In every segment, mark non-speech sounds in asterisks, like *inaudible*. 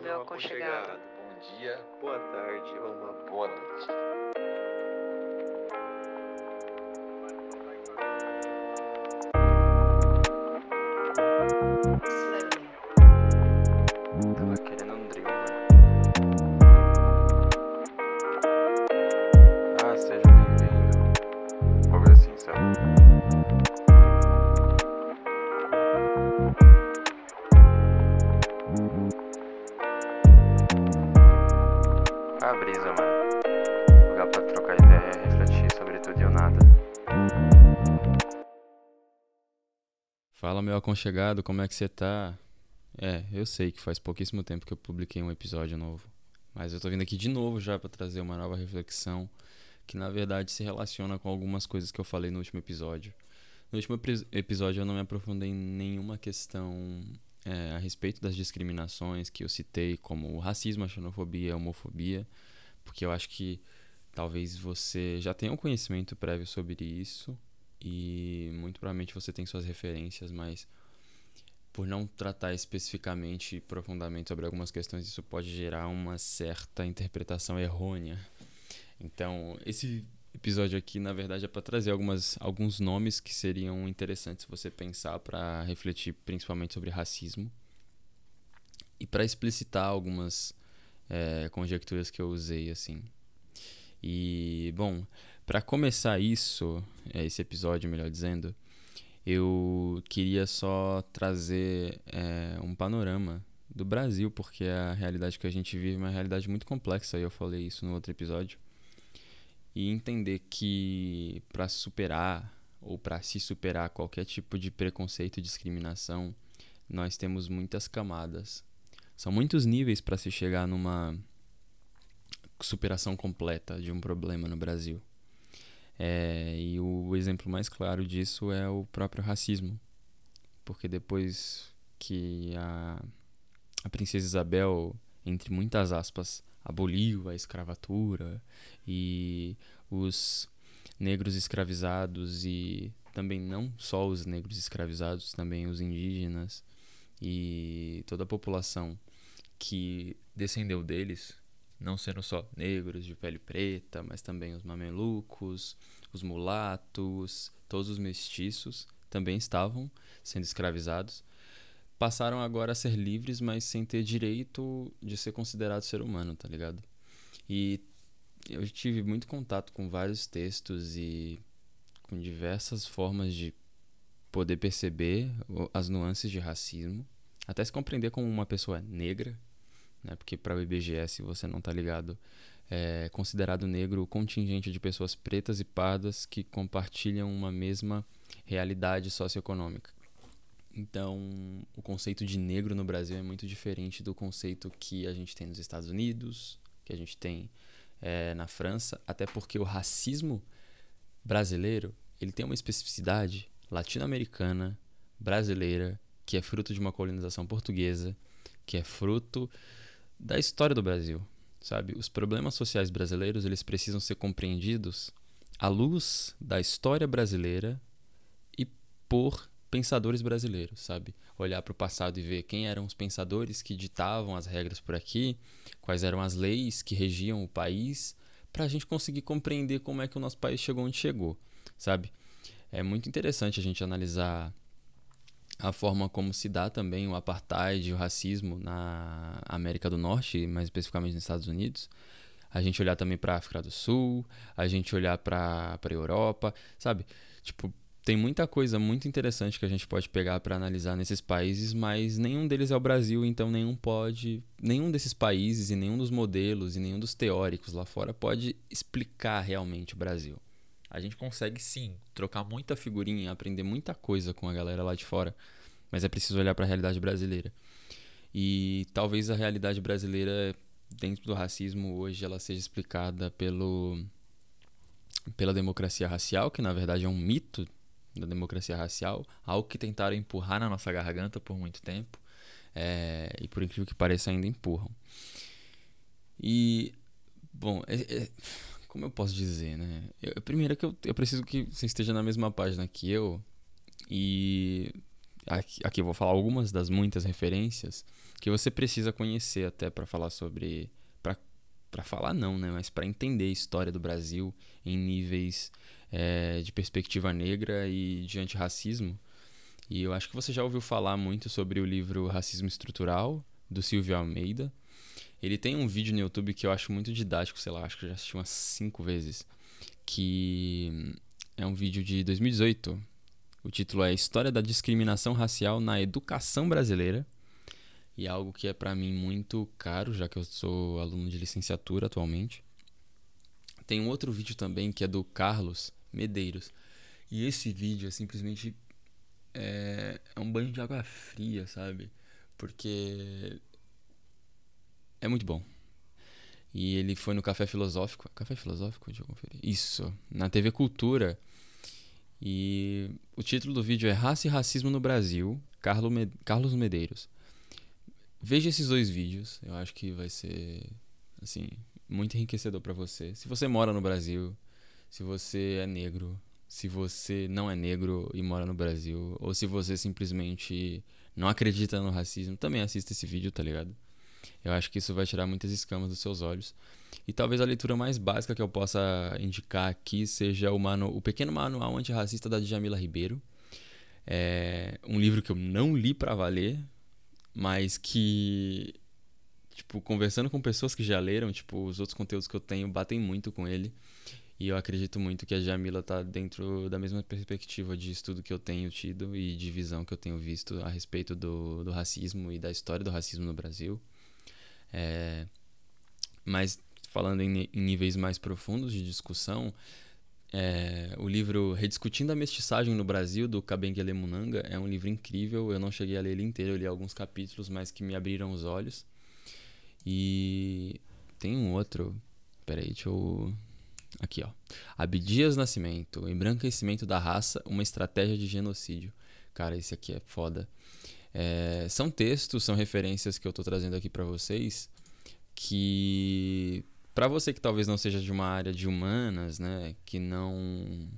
Meu aconchegado. Bom dia, boa tarde ou uma boa noite. Aconchegado, como é que você tá? É, eu sei que faz pouquíssimo tempo que eu publiquei um episódio novo, mas eu tô vindo aqui de novo já pra trazer uma nova reflexão que na verdade se relaciona com algumas coisas que eu falei no último episódio. No último epi- episódio eu não me aprofundei em nenhuma questão é, a respeito das discriminações que eu citei, como o racismo, a xenofobia, a homofobia, porque eu acho que talvez você já tenha um conhecimento prévio sobre isso e muito provavelmente você tem suas referências, mas por não tratar especificamente e profundamente sobre algumas questões, isso pode gerar uma certa interpretação errônea. Então, esse episódio aqui, na verdade, é para trazer algumas, alguns nomes que seriam interessantes você pensar para refletir principalmente sobre racismo e para explicitar algumas eh, conjecturas que eu usei assim. E, bom, para começar isso, eh, esse episódio, melhor dizendo, eu queria só trazer eh, um panorama do Brasil, porque a realidade que a gente vive é uma realidade muito complexa, e eu falei isso no outro episódio. E entender que para superar ou para se superar qualquer tipo de preconceito e discriminação, nós temos muitas camadas. São muitos níveis para se chegar numa superação completa de um problema no Brasil. É, e o exemplo mais claro disso é o próprio racismo. Porque depois que a, a princesa Isabel, entre muitas aspas, aboliu a escravatura e os negros escravizados e também não só os negros escravizados, também os indígenas e toda a população que descendeu deles, não sendo só negros de pele preta, mas também os mamelucos, os mulatos, todos os mestiços também estavam sendo escravizados, passaram agora a ser livres, mas sem ter direito de ser considerado ser humano, tá ligado? E eu tive muito contato com vários textos e com diversas formas de poder perceber as nuances de racismo, até se compreender como uma pessoa negra, né? Porque para o IBGE, você não tá ligado, é considerado negro o contingente de pessoas pretas e pardas que compartilham uma mesma realidade socioeconômica. Então, o conceito de negro no Brasil é muito diferente do conceito que a gente tem nos Estados Unidos, que a gente tem eh, na França, até porque o racismo brasileiro ele tem uma especificidade latino-americana, brasileira, que é fruto de uma colonização portuguesa, que é fruto da história do Brasil, sabe? Os problemas sociais brasileiros eles precisam ser compreendidos à luz da história brasileira e por pensadores brasileiros, sabe? Olhar para o passado e ver quem eram os pensadores que ditavam as regras por aqui, quais eram as leis que regiam o país, para a gente conseguir compreender como é que o nosso país chegou onde chegou, sabe? É muito interessante a gente analisar a forma como se dá também o apartheid o racismo na América do Norte, mais especificamente nos Estados Unidos. A gente olhar também para a África do Sul, a gente olhar para a Europa, sabe? Tipo, tem muita coisa muito interessante que a gente pode pegar para analisar nesses países, mas nenhum deles é o Brasil, então nenhum pode, nenhum desses países e nenhum dos modelos e nenhum dos teóricos lá fora pode explicar realmente o Brasil. A gente consegue sim trocar muita figurinha, aprender muita coisa com a galera lá de fora, mas é preciso olhar para a realidade brasileira. E talvez a realidade brasileira dentro do racismo hoje ela seja explicada pelo pela democracia racial, que na verdade é um mito da democracia racial, algo que tentaram empurrar na nossa garganta por muito tempo, é, e por incrível que pareça ainda empurram. E, bom, é, é, como eu posso dizer, né? Eu, primeiro que eu, eu preciso que você esteja na mesma página que eu, e aqui, aqui eu vou falar algumas das muitas referências que você precisa conhecer até para falar sobre para falar não, né, mas para entender a história do Brasil em níveis é, de perspectiva negra e de antirracismo. E eu acho que você já ouviu falar muito sobre o livro Racismo Estrutural do Silvio Almeida. Ele tem um vídeo no YouTube que eu acho muito didático, sei lá, acho que eu já assisti umas cinco vezes, que é um vídeo de 2018. O título é História da Discriminação Racial na Educação Brasileira e é algo que é para mim muito caro, já que eu sou aluno de licenciatura atualmente. Tem um outro vídeo também que é do Carlos Medeiros. E esse vídeo é simplesmente é, é um banho de água fria, sabe? Porque é muito bom. E ele foi no Café Filosófico. Café Filosófico? Deixa eu conferir. Isso, na TV Cultura. E o título do vídeo é Raça e Racismo no Brasil, Carlos Medeiros. Veja esses dois vídeos, eu acho que vai ser assim, muito enriquecedor para você. Se você mora no Brasil, se você é negro, se você não é negro e mora no Brasil, ou se você simplesmente não acredita no racismo, também assista esse vídeo, tá ligado? Eu acho que isso vai tirar muitas escamas dos seus olhos. E talvez a leitura mais básica que eu possa indicar aqui seja o, manu o Pequeno Manual Antirracista da Djamila Ribeiro. É um livro que eu não li para valer, mas que tipo conversando com pessoas que já leram, tipo os outros conteúdos que eu tenho batem muito com ele. E eu acredito muito que a Jamila tá dentro da mesma perspectiva de estudo que eu tenho tido e de visão que eu tenho visto a respeito do, do racismo e da história do racismo no Brasil. É, mas falando em, em níveis mais profundos de discussão, é, o livro Rediscutindo a Mestiçagem no Brasil, do Kabengele Munanga, é um livro incrível. Eu não cheguei a ler ele inteiro, eu li alguns capítulos, mas que me abriram os olhos. E tem um outro. Peraí, deixa eu. Aqui, ó. Abdias Nascimento, Embranquecimento da Raça, uma estratégia de genocídio. Cara, esse aqui é foda. É, são textos, são referências que eu tô trazendo aqui para vocês que para você que talvez não seja de uma área de humanas, né, que não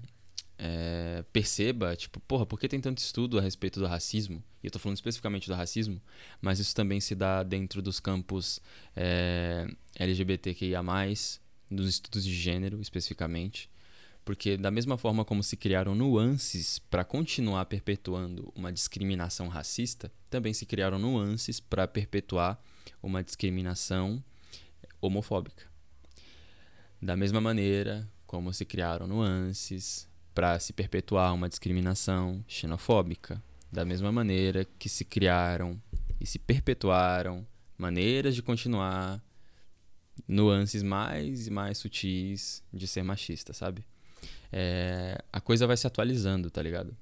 é, perceba, tipo, porra, por que tem tanto estudo a respeito do racismo? E eu tô falando especificamente do racismo, mas isso também se dá dentro dos campos é, LGBTQIA+, dos estudos de gênero, especificamente. Porque da mesma forma como se criaram nuances para continuar perpetuando uma discriminação racista, também se criaram nuances para perpetuar uma discriminação homofóbica. Da mesma maneira como se criaram nuances para se perpetuar uma discriminação xenofóbica, da mesma maneira que se criaram e se perpetuaram maneiras de continuar nuances mais e mais sutis de ser machista, sabe? É, a coisa vai se atualizando, tá ligado?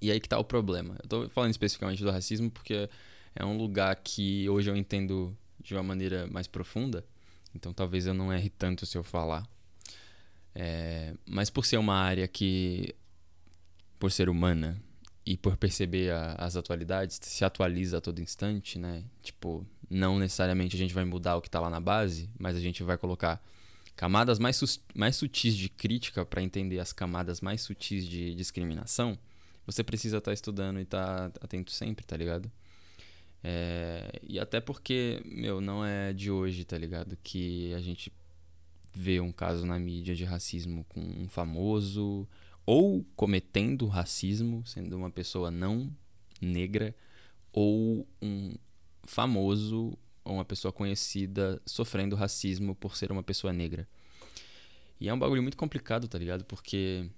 E aí que tá o problema. Eu tô falando especificamente do racismo porque é um lugar que hoje eu entendo de uma maneira mais profunda então talvez eu não erre tanto se eu falar. É, mas por ser uma área que, por ser humana e por perceber a, as atualidades, se atualiza a todo instante, né? Tipo, não necessariamente a gente vai mudar o que está lá na base, mas a gente vai colocar camadas mais, mais sutis de crítica para entender as camadas mais sutis de discriminação. Você precisa estar tá estudando e estar tá atento sempre, tá ligado? É, e até porque, meu, não é de hoje, tá ligado? Que a gente vê um caso na mídia de racismo com um famoso ou cometendo racismo, sendo uma pessoa não negra, ou um famoso ou uma pessoa conhecida sofrendo racismo por ser uma pessoa negra. E é um bagulho muito complicado, tá ligado? Porque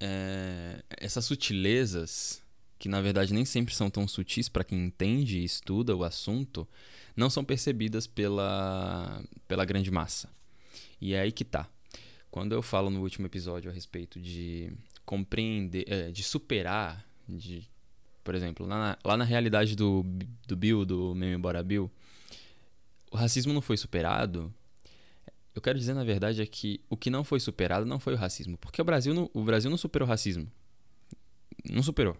é, essas sutilezas que na verdade nem sempre são tão sutis para quem entende e estuda o assunto, não são percebidas pela, pela grande massa. E é aí que tá. Quando eu falo no último episódio a respeito de compreender, é, de superar, de, por exemplo, lá na, lá na realidade do, do Bill, do Meme Bora Bill, o racismo não foi superado. Eu quero dizer, na verdade, é que o que não foi superado não foi o racismo. Porque o Brasil não, o Brasil não superou o racismo. Não superou.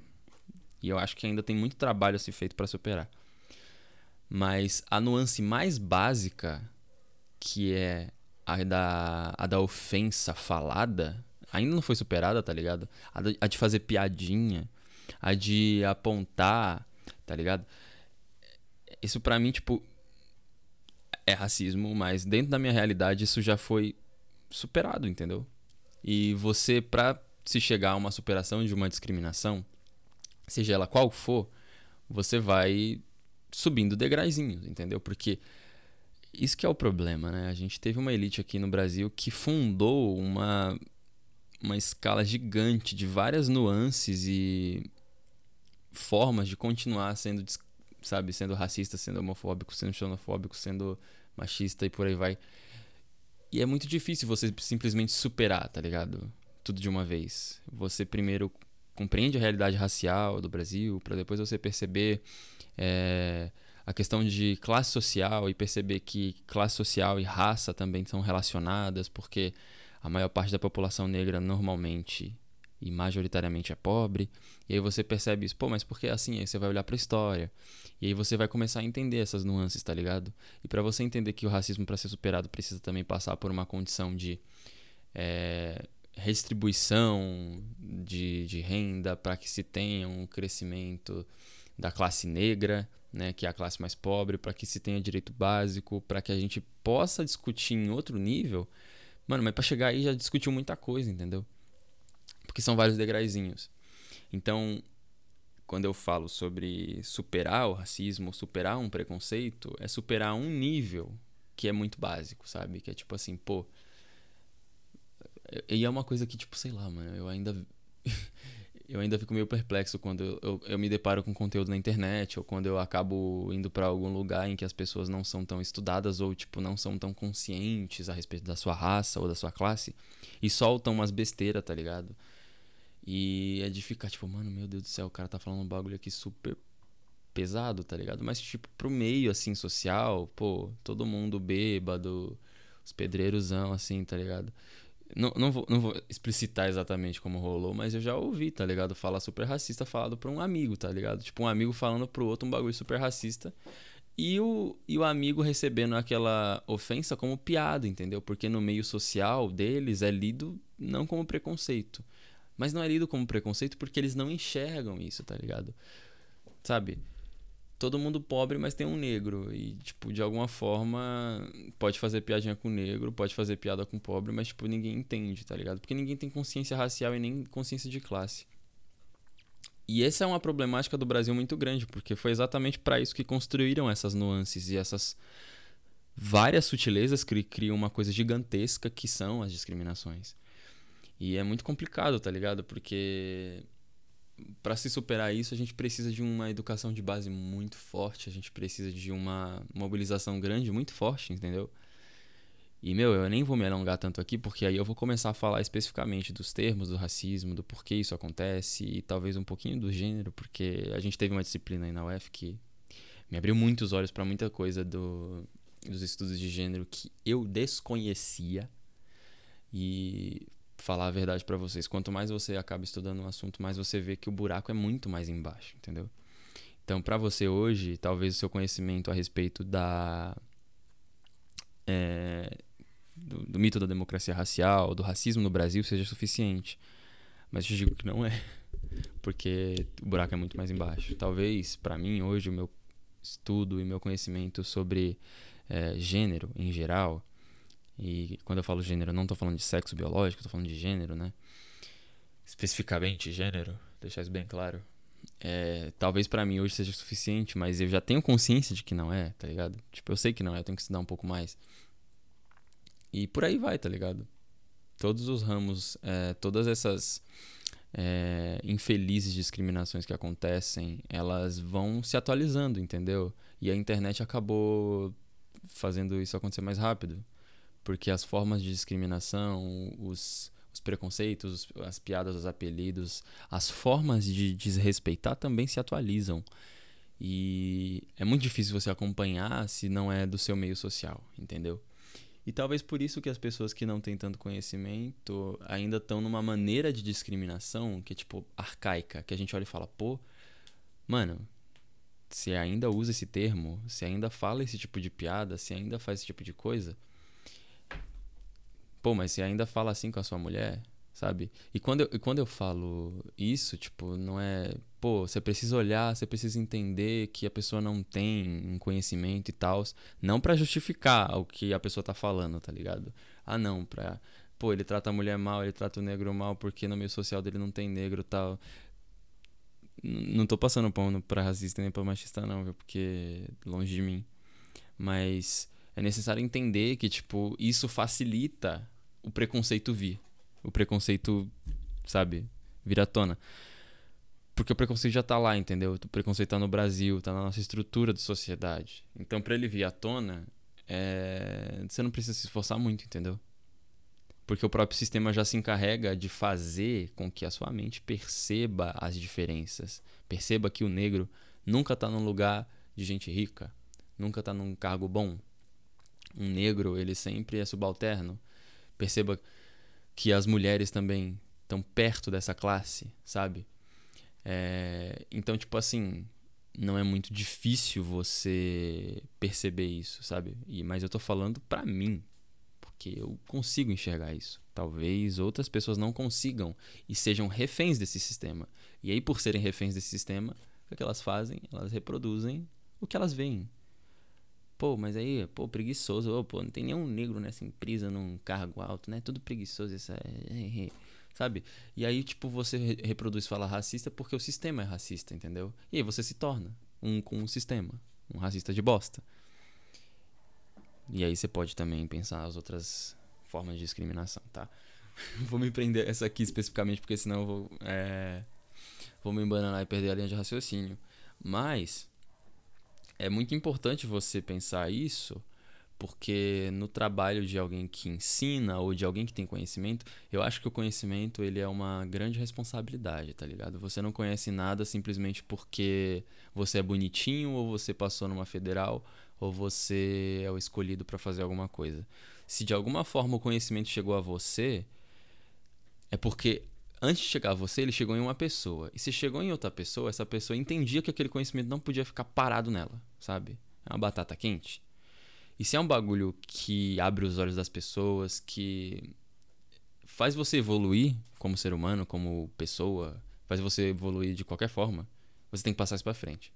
E eu acho que ainda tem muito trabalho a ser feito para superar. Mas a nuance mais básica, que é a da, a da ofensa falada, ainda não foi superada, tá ligado? A de, a de fazer piadinha, a de apontar, tá ligado? Isso pra mim, tipo, é racismo, mas dentro da minha realidade isso já foi superado, entendeu? E você, pra se chegar a uma superação de uma discriminação, seja ela qual for, você vai subindo degraizinhos, entendeu? Porque isso que é o problema, né? A gente teve uma elite aqui no Brasil que fundou uma, uma escala gigante de várias nuances e formas de continuar sendo, sabe, sendo racista, sendo homofóbico, sendo xenofóbico, sendo machista e por aí vai. E é muito difícil você simplesmente superar, tá ligado? Tudo de uma vez. Você primeiro compreende a realidade racial do Brasil, para depois você perceber é, a questão de classe social e perceber que classe social e raça também são relacionadas, porque a maior parte da população negra normalmente e majoritariamente é pobre. E aí você percebe isso, pô, mas por que assim? Aí você vai olhar para a história. E aí você vai começar a entender essas nuances, tá ligado? E para você entender que o racismo para ser superado precisa também passar por uma condição de é, redistribuição de, de renda para que se tenha um crescimento da classe negra né, que é a classe mais pobre, para que se tenha direito básico, para que a gente possa discutir em outro nível. Mano, mas para chegar aí já discutiu muita coisa, entendeu? Porque são vários degraizinhos. Então, quando eu falo sobre superar o racismo, superar um preconceito, é superar um nível que é muito básico, sabe? Que é tipo assim, pô. E é uma coisa que, tipo, sei lá, mano, eu ainda. *laughs* eu ainda fico meio perplexo quando eu, eu, eu, me deparo com conteúdo na internet ou quando eu acabo indo para algum lugar em que as pessoas não são tão estudadas ou tipo não são tão conscientes a respeito da sua raça ou da sua classe e soltam umas besteiras, tá ligado? E é de ficar tipo, mano, meu Deus do céu, o cara tá falando um bagulho aqui super pesado, tá ligado? Mas tipo pro meio assim social, pô, todo mundo bêbado, os pedreirosão assim, tá ligado? Não, não, vou, não vou explicitar exatamente como rolou, mas eu já ouvi, tá ligado? Falar super racista falado pra um amigo, tá ligado? Tipo, um amigo falando pro outro um bagulho super racista. E o, e o amigo recebendo aquela ofensa como piada, entendeu? Porque no meio social deles é lido não como preconceito. Mas não é lido como preconceito porque eles não enxergam isso, tá ligado? Sabe? todo mundo pobre, mas tem um negro. E, tipo, de alguma forma, pode fazer piadinha com negro, pode fazer piada com pobre, mas, tipo, ninguém entende, tá ligado? Porque ninguém tem consciência racial e nem consciência de classe. E essa é uma problemática do Brasil muito grande, porque foi exatamente para isso que construíram essas nuances e essas várias sutilezas que criam uma coisa gigantesca que são as discriminações. E é muito complicado, tá ligado? Porque para se superar isso, a gente precisa de uma educação de base muito forte, a gente precisa de uma mobilização grande, muito forte, entendeu? E, meu, eu nem vou me alongar tanto aqui, porque aí eu vou começar a falar especificamente dos termos do racismo, do porquê isso acontece e talvez um pouquinho do gênero, porque a gente teve uma disciplina aí na UF que me abriu muitos olhos para muita coisa do, dos estudos de gênero que eu desconhecia. E falar a verdade para vocês. Quanto mais você acaba estudando um assunto, mais você vê que o buraco é muito mais embaixo, entendeu? Então, para você hoje, talvez o seu conhecimento a respeito da é, do, do, mito da democracia racial, do racismo no Brasil seja suficiente. Mas eu digo que não é, *laughs* porque o buraco é muito mais embaixo. Talvez, para mim, hoje, o meu estudo e meu conhecimento sobre é, gênero em geral e quando eu falo gênero, eu não estou falando de sexo biológico, estou falando de gênero, né? Especificamente gênero, deixar isso bem claro. É, talvez para mim hoje seja suficiente, mas eu já tenho consciência de que não é, tá ligado? Tipo, eu sei que não é, eu tenho que estudar um pouco mais. E por aí vai, tá ligado? Todos os ramos, é, todas essas é, infelizes discriminações que acontecem, elas vão se atualizando, entendeu? E a internet acabou fazendo isso acontecer mais rápido porque as formas de discriminação, os, os preconceitos, as piadas, os apelidos, as formas de desrespeitar também se atualizam. E é muito difícil você acompanhar se não é do seu meio social, entendeu? E talvez por isso que as pessoas que não têm tanto conhecimento ainda estão numa maneira de discriminação que é tipo arcaica, que a gente olha e fala, pô, mano, se ainda usa esse termo, se ainda fala esse tipo de piada, se ainda faz esse tipo de coisa, Pô, mas você ainda fala assim com a sua mulher, sabe? E quando eu, e quando eu falo isso, tipo, não é pô, você precisa olhar, você precisa entender que a pessoa não tem um conhecimento e tal. Não para justificar o que a pessoa tá falando, tá ligado? Ah, não, pra. Pô, ele trata a mulher mal, ele trata o negro mal porque no meio social dele não tem negro tal. Não tô passando pano pra racista nem pra machista, não, viu? Porque longe de mim. Mas é necessário entender que, tipo, isso facilita o preconceito vir. O preconceito, sabe, vir à tona. Porque o preconceito já tá lá, entendeu? O preconceito tá no Brasil, tá na nossa estrutura de sociedade. Então, para ele vir à tona, é... você não precisa se esforçar muito, entendeu? Porque o próprio sistema já se encarrega de fazer com que a sua mente perceba as diferenças. Perceba que o negro nunca tá num lugar de gente rica, nunca tá num cargo bom. Um negro, ele sempre é subalterno. Perceba que as mulheres também estão perto dessa classe, sabe? É, então, tipo assim, não é muito difícil você perceber isso, sabe? E, mas eu tô falando pra mim, porque eu consigo enxergar isso. Talvez outras pessoas não consigam e sejam reféns desse sistema. E aí, por serem reféns desse sistema, o que elas fazem? Elas reproduzem o que elas veem. Pô, mas aí, pô, preguiçoso. Oh, pô, não tem nenhum negro nessa empresa num cargo alto, né? Tudo preguiçoso. Essa... É, é, é sabe? E aí, tipo, você reproduz fala racista porque o sistema é racista, entendeu? E aí você se torna um com o sistema, um racista de bosta. E aí você pode também pensar as outras formas de discriminação, tá? *laughs* vou me prender essa aqui especificamente porque senão eu vou, é, vou me embananar e perder a linha de raciocínio. Mas é muito importante você pensar isso porque no trabalho de alguém que ensina ou de alguém que tem conhecimento, eu acho que o conhecimento ele é uma grande responsabilidade, tá ligado? Você não conhece nada simplesmente porque você é bonitinho ou você passou numa federal ou você é o escolhido para fazer alguma coisa. Se de alguma forma o conhecimento chegou a você, é porque antes de chegar a você, ele chegou em uma pessoa. E se chegou em outra pessoa, essa pessoa entendia que aquele conhecimento não podia ficar parado nela, sabe? É uma batata quente. E se é um bagulho que abre os olhos das pessoas, que faz você evoluir como ser humano, como pessoa, faz você evoluir de qualquer forma, você tem que passar isso pra frente.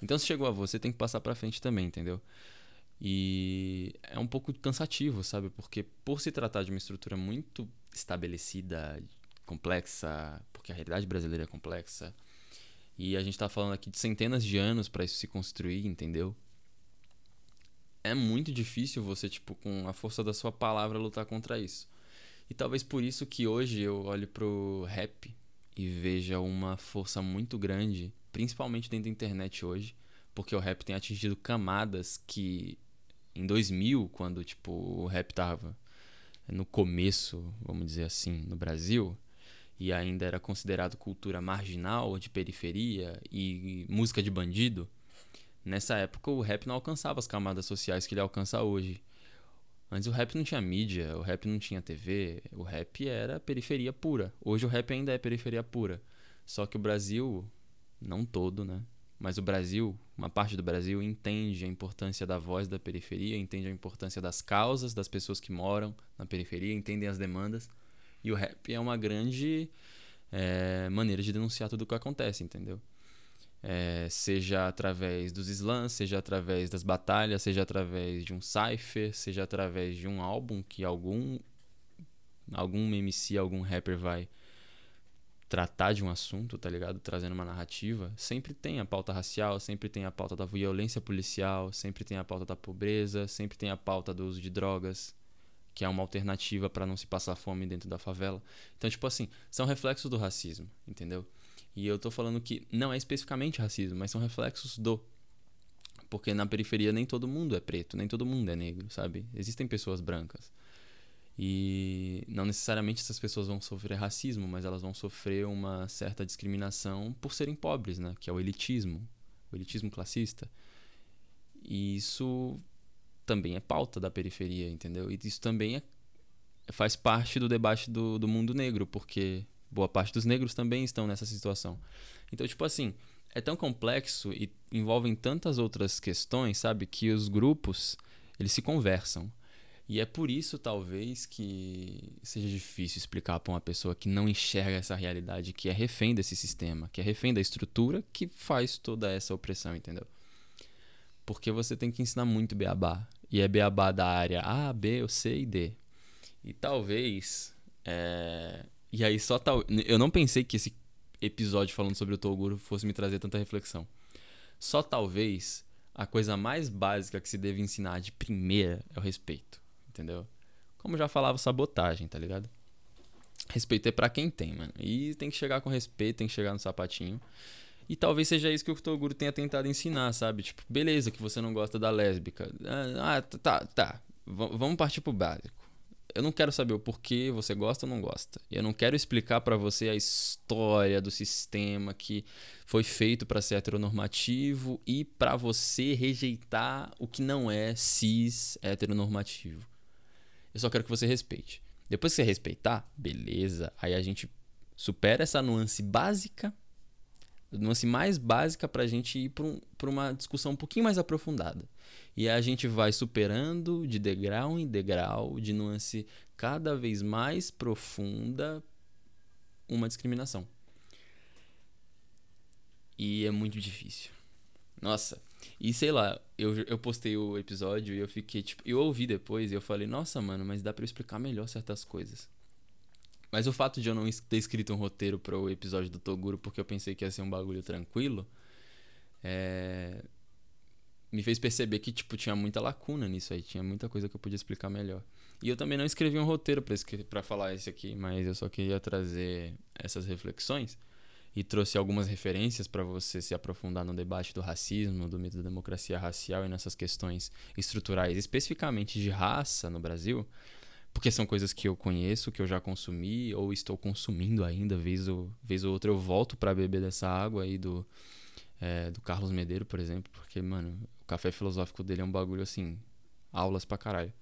Então, se chegou a você, tem que passar pra frente também, entendeu? E é um pouco cansativo, sabe? Porque por se tratar de uma estrutura muito estabelecida, complexa, porque a realidade brasileira é complexa, e a gente tá falando aqui de centenas de anos para isso se construir, entendeu? é muito difícil você, tipo, com a força da sua palavra lutar contra isso. E talvez por isso que hoje eu olho pro rap e veja uma força muito grande, principalmente dentro da internet hoje, porque o rap tem atingido camadas que em 2000, quando tipo o rap tava no começo, vamos dizer assim, no Brasil, e ainda era considerado cultura marginal, de periferia e música de bandido, Nessa época o rap não alcançava as camadas sociais que ele alcança hoje. Antes o rap não tinha mídia, o rap não tinha TV, o rap era periferia pura. Hoje o rap ainda é periferia pura. Só que o Brasil, não todo, né? Mas o Brasil, uma parte do Brasil, entende a importância da voz da periferia, entende a importância das causas das pessoas que moram na periferia, entendem as demandas. E o rap é uma grande é, maneira de denunciar tudo o que acontece, entendeu? É, seja através dos slams, seja através das batalhas, seja através de um cipher, seja através de um álbum que algum algum MC, algum rapper vai tratar de um assunto, tá ligado? Trazendo uma narrativa, sempre tem a pauta racial, sempre tem a pauta da violência policial, sempre tem a pauta da pobreza, sempre tem a pauta do uso de drogas, que é uma alternativa para não se passar fome dentro da favela. Então, tipo assim, são reflexos do racismo, entendeu? E eu tô falando que não é especificamente racismo, mas são reflexos do. Porque na periferia nem todo mundo é preto, nem todo mundo é negro, sabe? Existem pessoas brancas. E não necessariamente essas pessoas vão sofrer racismo, mas elas vão sofrer uma certa discriminação por serem pobres, né? Que é o elitismo, o elitismo classista. E isso também é pauta da periferia, entendeu? E isso também é, faz parte do debate do, do mundo negro, porque boa parte dos negros também estão nessa situação. Então, tipo assim, é tão complexo e envolvem tantas outras questões, sabe, que os grupos eles se conversam. E é por isso, talvez, que seja difícil explicar para uma pessoa que não enxerga essa realidade, que é refém desse sistema, que é refém da estrutura que faz toda essa opressão, entendeu? Porque você tem que ensinar muito beabá. E é beabá da área A, B, C e D. E talvez. É... E aí só tal. Eu não pensei que esse episódio falando sobre o Toguro fosse me trazer tanta reflexão. Só talvez a coisa mais básica que se deve ensinar de primeira é o respeito, entendeu? Como já falava, sabotagem, tá ligado? Respeito é para quem tem, mano. E tem que chegar com respeito, tem que chegar no sapatinho. E talvez seja isso que o Toguro tenha tentado ensinar, sabe? Tipo, beleza que você não gosta da lésbica. Ah, tá, tá. V vamos partir pro básico eu não quero saber o porquê você gosta ou não gosta. Eu não quero explicar para você a história do sistema que foi feito para ser heteronormativo e para você rejeitar o que não é cis heteronormativo. Eu só quero que você respeite. Depois que você respeitar, beleza. Aí a gente supera essa nuance básica, nuance mais básica para a gente ir para um, uma discussão um pouquinho mais aprofundada. E a gente vai superando de degrau em degrau, de nuance cada vez mais profunda, uma discriminação. E é muito difícil. Nossa, e sei lá, eu, eu postei o episódio e eu fiquei, tipo, eu ouvi depois e eu falei, nossa, mano, mas dá eu explicar melhor certas coisas. Mas o fato de eu não ter escrito um roteiro para o episódio do Toguro, porque eu pensei que ia ser um bagulho tranquilo, é, me fez perceber que, tipo, tinha muita lacuna nisso aí, tinha muita coisa que eu podia explicar melhor. E eu também não escrevi um roteiro para falar isso aqui, mas eu só queria trazer essas reflexões e trouxe algumas referências para você se aprofundar no debate do racismo, do mito da democracia racial e nessas questões estruturais, especificamente de raça no Brasil, porque são coisas que eu conheço, que eu já consumi ou estou consumindo ainda, vez ou, vez ou outra eu volto para beber dessa água aí do é, do Carlos Medeiro, por exemplo, porque, mano, o café filosófico dele é um bagulho assim, aulas pra caralho.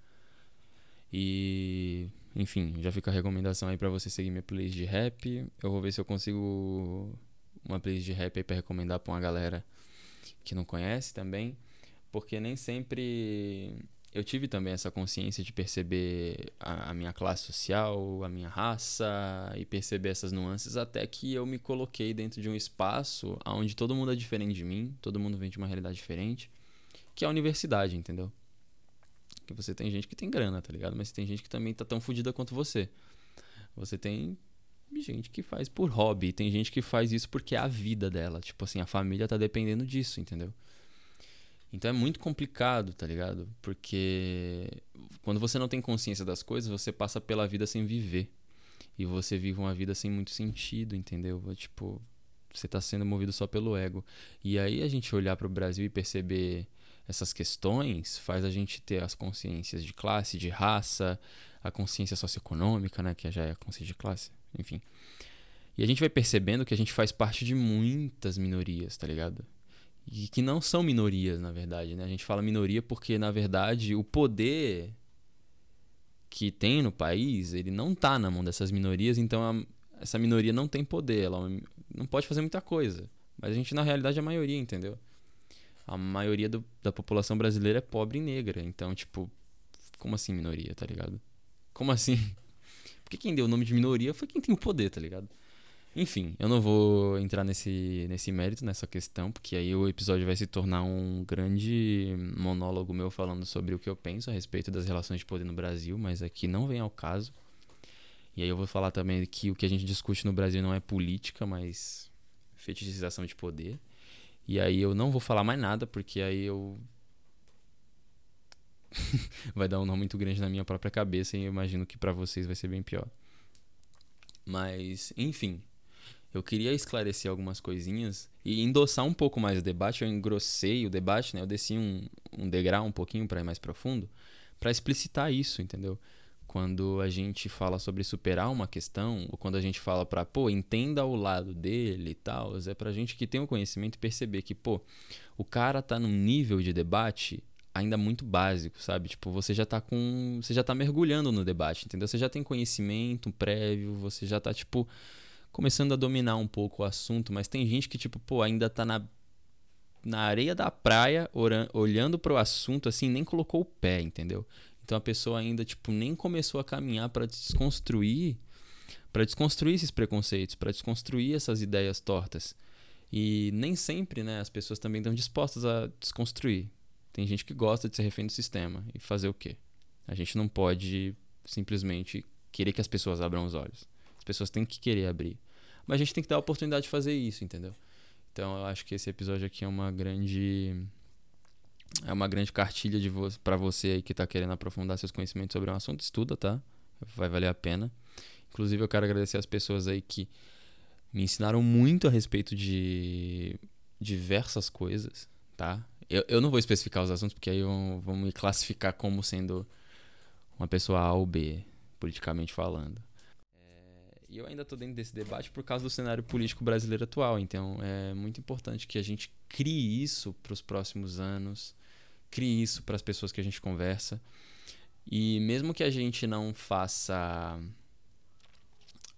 E, enfim, já fica a recomendação aí para você seguir minha playlist de rap. Eu vou ver se eu consigo uma playlist de rap aí pra recomendar pra uma galera que não conhece também, porque nem sempre eu tive também essa consciência de perceber a, a, minha classe social, a minha raça e perceber essas nuances até que eu me coloquei dentro de um espaço onde todo mundo é diferente de mim, todo mundo vem de uma realidade diferente, que é a universidade, entendeu? Que você tem gente que tem grana, tá ligado? Mas tem gente que também tá tão fodida quanto você. Você tem gente que faz por hobby, tem gente que faz isso porque é a vida dela, tipo assim, a família tá dependendo disso, entendeu? Então é muito complicado, tá ligado? Porque quando você não tem consciência das coisas, você passa pela vida sem viver. E você vive uma vida sem muito sentido, entendeu? É, tipo, você tá sendo movido só pelo ego. E aí a gente olhar para o Brasil e perceber essas questões faz a gente ter as consciências de classe, de raça, a consciência socioeconômica, né, que já é a consciência de classe, enfim. E a gente vai percebendo que a gente faz parte de muitas minorias, tá ligado? E que não são minorias, na verdade. Né? A gente fala minoria porque, na verdade, o poder que tem no país, ele não está na mão dessas minorias, então a, essa minoria não tem poder, ela não pode fazer muita coisa. Mas a gente, na realidade, é a maioria, entendeu? A maioria do, da população brasileira é pobre e negra, então, tipo, como assim minoria, tá ligado? Como assim? *laughs* Porque quem deu o nome de minoria foi quem tem o poder, tá ligado? Enfim, eu não vou entrar nesse, nesse mérito, nessa questão, porque aí o episódio vai se tornar um grande monólogo meu falando sobre o que eu penso a respeito das relações de poder no Brasil, mas aqui não vem ao caso. E aí eu vou falar também que o que a gente discute no Brasil não é política, mas fetichização de poder. E aí eu não vou falar mais nada, porque aí eu. *laughs* vai dar um nome muito grande na minha própria cabeça e eu imagino que para vocês vai ser bem pior. Mas, enfim eu queria esclarecer algumas coisinhas e endossar um pouco mais o debate. Eu engrossei o debate, né? Eu desci um, um degrau um pouquinho para ir mais profundo, para explicitar isso, entendeu? Quando a gente fala sobre superar uma questão, ou quando a gente fala para, pô, entenda o lado dele e tal, é pra gente que tem o conhecimento perceber que, pô, o cara tá num nível de debate ainda muito básico, sabe? Tipo, você já tá com. Você já tá mergulhando no debate, entendeu? Você já tem conhecimento prévio, você já tá, tipo começando a dominar um pouco o assunto, mas tem gente que, tipo, pô, ainda tá na, na areia da praia, olhando pro assunto, assim, nem colocou o pé, entendeu? Então a pessoa ainda tipo nem começou a caminhar para desconstruir, para desconstruir esses preconceitos, para desconstruir essas ideias tortas. E nem sempre, né, as pessoas também estão dispostas a desconstruir. Tem gente que gosta de ser refém do sistema e fazer o quê? A gente não pode simplesmente querer que as pessoas abram os olhos. As pessoas têm que querer abrir. Mas a gente tem que dar a oportunidade de fazer isso, entendeu? Então eu acho que esse episódio aqui é uma grande é uma grande cartilha de vo para você aí que está querendo aprofundar seus conhecimentos sobre um assunto, estuda, tá? Vai valer a pena. Inclusive eu quero agradecer as pessoas aí que me ensinaram muito a respeito de diversas coisas, tá? Eu, eu não vou especificar os assuntos porque aí vão, vão me classificar como sendo uma pessoa A ou B, politicamente falando. E eu ainda estou dentro desse debate por causa do cenário político brasileiro atual. Então é muito importante que a gente crie isso para os próximos anos, crie isso para as pessoas que a gente conversa. E mesmo que a gente não faça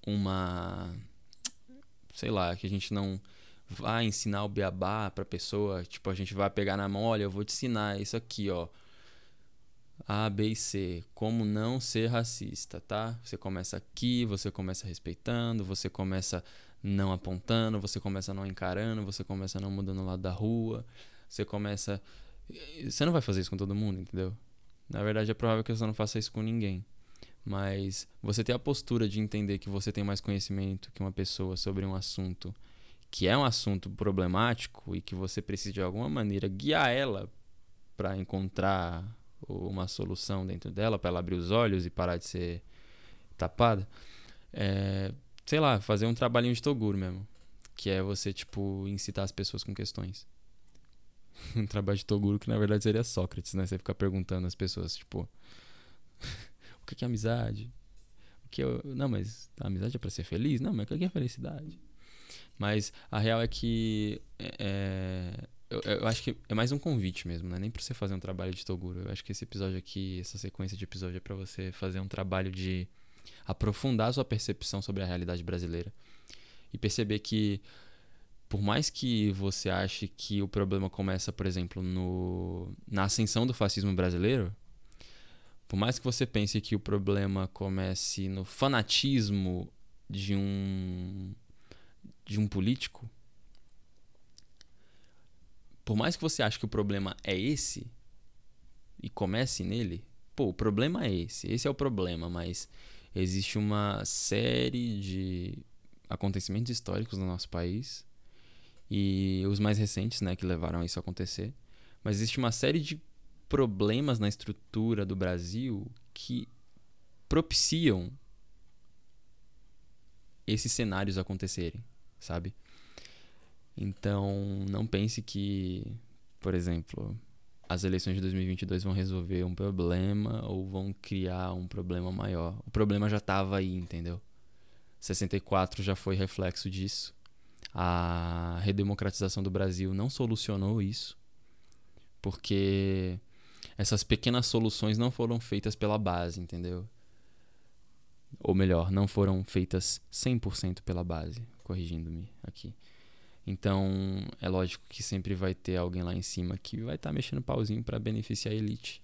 uma. Sei lá, que a gente não vá ensinar o beabá para a pessoa, tipo, a gente vai pegar na mão, olha, eu vou te ensinar isso aqui, ó a, B e C. Como não ser racista, tá? Você começa aqui, você começa respeitando, você começa não apontando, você começa não encarando, você começa não mudando o lado da rua, você começa. Você não vai fazer isso com todo mundo, entendeu? Na verdade, é provável que você não faça isso com ninguém. Mas você ter a postura de entender que você tem mais conhecimento que uma pessoa sobre um assunto que é um assunto problemático e que você precisa de alguma maneira guiar ela para encontrar uma solução dentro dela para ela abrir os olhos e parar de ser tapada. É, sei lá, fazer um trabalhinho de Toguro mesmo. Que é você, tipo, incitar as pessoas com questões. *laughs* um trabalho de Toguro que na verdade seria Sócrates, né? Você ficar perguntando às pessoas, tipo, *laughs* o que é amizade? O que é... Não, mas a amizade é para ser feliz? Não, mas o que é felicidade? Mas a real é que é, eu, eu, acho que é mais um convite mesmo, não é nem pra você fazer um trabalho de Toguro. Eu acho que esse episódio aqui, essa sequência de episódio é para você fazer um trabalho de aprofundar a sua percepção sobre a realidade brasileira e perceber que por mais que você ache que o problema começa, por exemplo, no, na ascensão do fascismo brasileiro, por mais que você pense que o problema comece no fanatismo de um de um político, por mais que você ache que o problema é esse e comece nele, pô, o problema é esse, esse é o problema, mas existe uma série de acontecimentos históricos no nosso país e os mais recentes, né, que levaram a isso a acontecer. Mas existe uma série de problemas na estrutura do Brasil que propiciam esses cenários acontecerem, sabe? Então, não pense que, por exemplo, as eleições de 2022 vão resolver um problema ou vão criar um problema maior. O problema já estava aí, entendeu? 64 já foi reflexo disso. A redemocratização do Brasil não solucionou isso, porque essas pequenas soluções não foram feitas pela base, entendeu? Ou melhor, não foram feitas 100% pela base, corrigindo-me aqui. Então, é lógico que sempre vai ter alguém lá em cima que vai estar tá mexendo pauzinho para beneficiar a elite.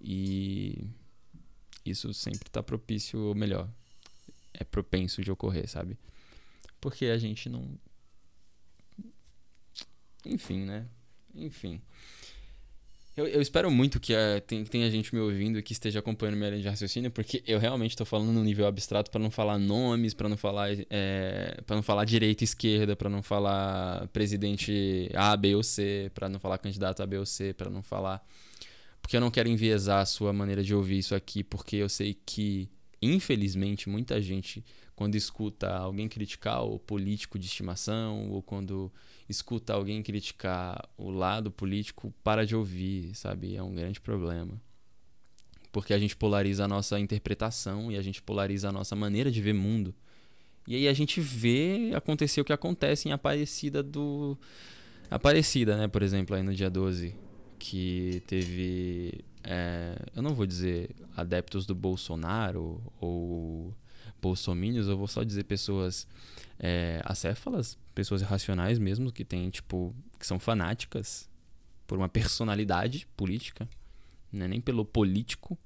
E isso sempre está propício, ou melhor, é propenso de ocorrer, sabe? Porque a gente não. Enfim, né? Enfim. Eu, eu espero muito que uh, tem, tenha gente me ouvindo e que esteja acompanhando minha linha de raciocínio, porque eu realmente estou falando num nível abstrato para não falar nomes, para não falar é, para não falar direita e esquerda, para não falar presidente A, B ou C, para não falar candidato A, B ou C, para não falar porque eu não quero enviesar a sua maneira de ouvir isso aqui, porque eu sei que infelizmente muita gente quando escuta alguém criticar o político de estimação ou quando escuta alguém criticar o lado político, para de ouvir, sabe? É um grande problema. Porque a gente polariza a nossa interpretação e a gente polariza a nossa maneira de ver mundo. E aí a gente vê acontecer o que acontece em Aparecida do. Aparecida, né? Por exemplo, aí no dia 12, que teve. É, eu não vou dizer adeptos do Bolsonaro ou bolsomínios, eu vou só dizer pessoas é, acéfalas, pessoas irracionais mesmo, que tem, tipo, que são fanáticas por uma personalidade política, Não é nem pelo político,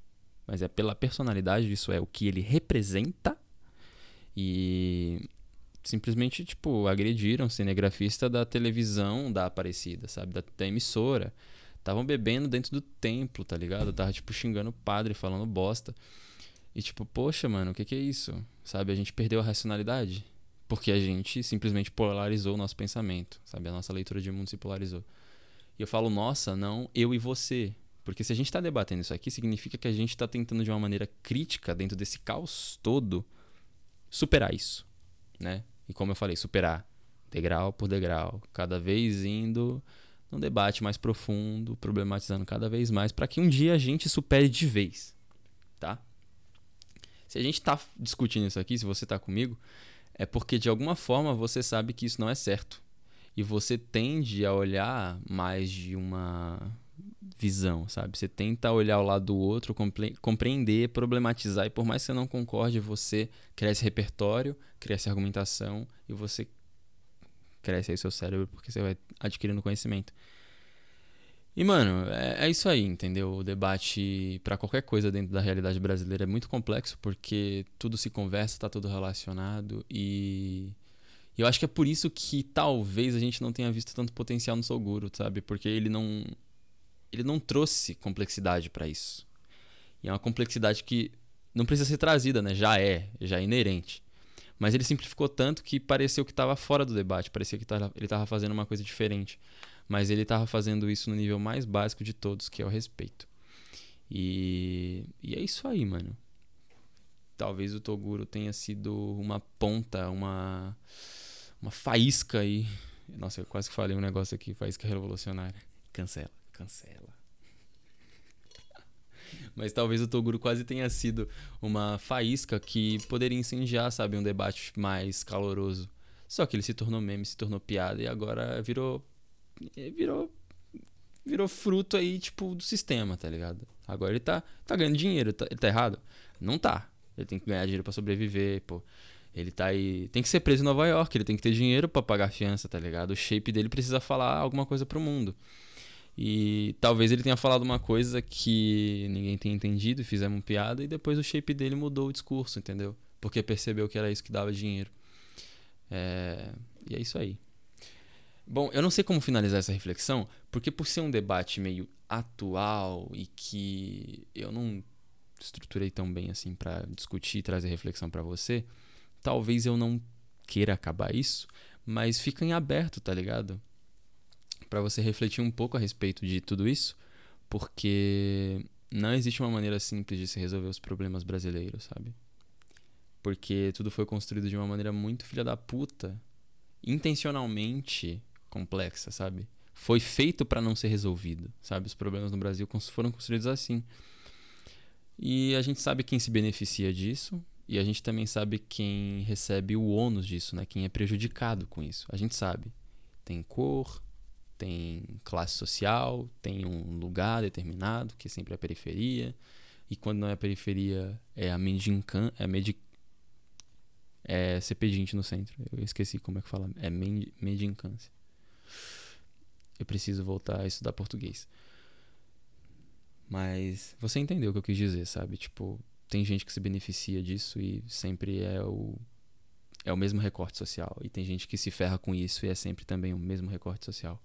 mas é pela personalidade, isso é o que ele representa. E simplesmente, tipo, agrediram o cinegrafista da televisão da Aparecida, sabe? Da, da emissora. Estavam bebendo dentro do templo, tá ligado? Tava, tipo, xingando o padre, falando bosta. E, tipo, poxa, mano, o que, que é isso? Sabe? A gente perdeu a racionalidade. Porque a gente simplesmente polarizou o nosso pensamento, sabe? A nossa leitura de mundo se polarizou. E eu falo, nossa, não eu e você. Porque se a gente está debatendo isso aqui, significa que a gente está tentando, de uma maneira crítica, dentro desse caos todo, superar isso, né? E como eu falei, superar degrau por degrau, cada vez indo num debate mais profundo, problematizando cada vez mais, para que um dia a gente supere de vez, tá? Se a gente está discutindo isso aqui, se você está comigo, é porque de alguma forma você sabe que isso não é certo. E você tende a olhar mais de uma visão, sabe? Você tenta olhar o lado do outro, compreender, problematizar, e por mais que você não concorde, você cresce repertório, cresce argumentação e você cresce aí seu cérebro porque você vai adquirindo conhecimento. E, mano, é, é isso aí, entendeu? O debate para qualquer coisa dentro da realidade brasileira é muito complexo porque tudo se conversa, tá tudo relacionado e. Eu acho que é por isso que talvez a gente não tenha visto tanto potencial no Soguro, sabe? Porque ele não ele não trouxe complexidade para isso. E é uma complexidade que não precisa ser trazida, né? Já é, já é inerente. Mas ele simplificou tanto que pareceu que estava fora do debate, parecia que ele estava fazendo uma coisa diferente. Mas ele estava fazendo isso no nível mais básico de todos, que é o respeito. E, e é isso aí, mano. Talvez o Toguro tenha sido uma ponta, uma, uma faísca aí. Nossa, eu quase que falei um negócio aqui, faísca revolucionária. Cancela, cancela. *laughs* Mas talvez o Toguro quase tenha sido uma faísca que poderia incendiar, sabe, um debate mais caloroso. Só que ele se tornou meme, se tornou piada e agora virou virou virou fruto aí, tipo, do sistema, tá ligado? Agora ele tá, tá ganhando dinheiro, tá, ele tá errado? Não tá. Ele tem que ganhar dinheiro para sobreviver, pô. Ele tá aí. Tem que ser preso em Nova York, ele tem que ter dinheiro para pagar a fiança, tá ligado? O shape dele precisa falar alguma coisa pro mundo. E talvez ele tenha falado uma coisa que ninguém tenha entendido e fizemos piada, e depois o shape dele mudou o discurso, entendeu? Porque percebeu que era isso que dava dinheiro. É... E é isso aí. Bom, eu não sei como finalizar essa reflexão, porque por ser um debate meio atual e que eu não estruturei tão bem assim para discutir e trazer reflexão para você, talvez eu não queira acabar isso, mas fica em aberto, tá ligado? para você refletir um pouco a respeito de tudo isso, porque não existe uma maneira simples de se resolver os problemas brasileiros, sabe? Porque tudo foi construído de uma maneira muito filha da puta, intencionalmente complexa, sabe? Foi feito para não ser resolvido, sabe? Os problemas no Brasil foram construídos assim. E a gente sabe quem se beneficia disso, e a gente também sabe quem recebe o ônus disso, né? Quem é prejudicado com isso. A gente sabe. Tem cor, tem classe social, tem um lugar determinado, que sempre é a periferia. E quando não é a periferia, é a medincan, é medi, é ser pedinte no centro. Eu esqueci como é que fala. É medincância. Eu preciso voltar a estudar português. Mas você entendeu o que eu quis dizer, sabe? Tipo, tem gente que se beneficia disso e sempre é o é o mesmo recorte social. E tem gente que se ferra com isso e é sempre também o mesmo recorte social.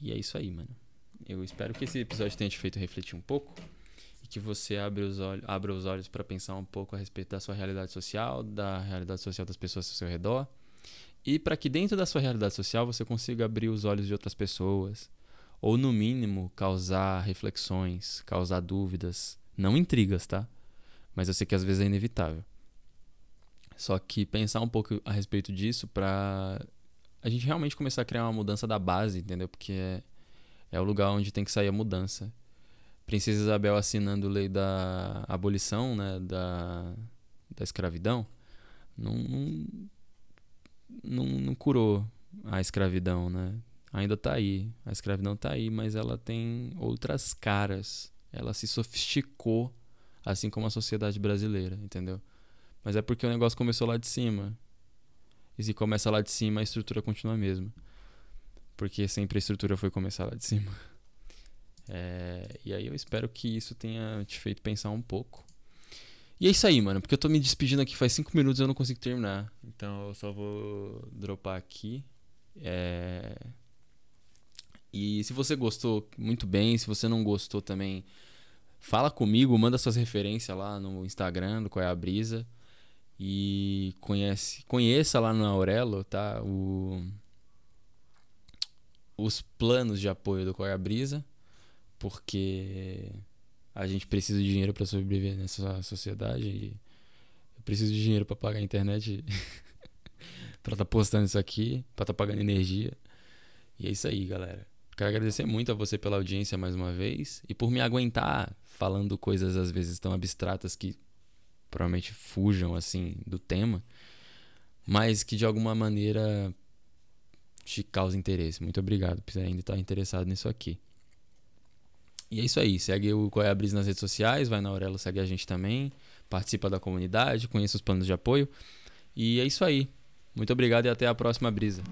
E é isso aí, mano. Eu espero que esse episódio tenha te feito refletir um pouco e que você abra os olhos, abra os olhos para pensar um pouco a respeito da sua realidade social, da realidade social das pessoas ao seu redor e para que dentro da sua realidade social você consiga abrir os olhos de outras pessoas ou no mínimo causar reflexões, causar dúvidas, não intrigas, tá? Mas eu sei que às vezes é inevitável. Só que pensar um pouco a respeito disso para a gente realmente começar a criar uma mudança da base, entendeu? Porque é, é o lugar onde tem que sair a mudança. Princesa Isabel assinando lei da abolição, né, da, da escravidão, não, não, não, não curou a escravidão, né? Ainda está aí, a escravidão está aí, mas ela tem outras caras. Ela se sofisticou, assim como a sociedade brasileira, entendeu? Mas é porque o negócio começou lá de cima. E se começa lá de cima, a estrutura continua a mesma. Porque sempre a estrutura foi começar lá de cima. *laughs* É, e aí eu espero que isso tenha te feito pensar um pouco. E é isso aí, mano, porque eu tô me despedindo aqui faz 5 minutos e eu não consigo terminar. Então eu só vou dropar aqui. É... E se você gostou, muito bem. Se você não gostou também, fala comigo, manda suas referências lá no Instagram do Qual é a Brisa. E conhece, conheça lá no Aurelo, tá? O, os planos de apoio do Qual é a Brisa. Porque a gente precisa de dinheiro para sobreviver nessa sociedade e eu preciso de dinheiro para pagar a internet *laughs* para estar tá postando isso aqui, para estar tá pagando energia. E é isso aí, galera. Quero agradecer muito a você pela audiência mais uma vez e por me aguentar falando coisas às vezes tão abstratas que provavelmente fujam assim do tema, mas que de alguma maneira te causa interesse. Muito obrigado por ainda estar interessado nisso aqui. E é isso aí. Segue o Qual é a Brisa nas redes sociais, vai na Aurelo, segue a gente também. Participa da comunidade, conheça os planos de apoio. E é isso aí. Muito obrigado e até a próxima brisa.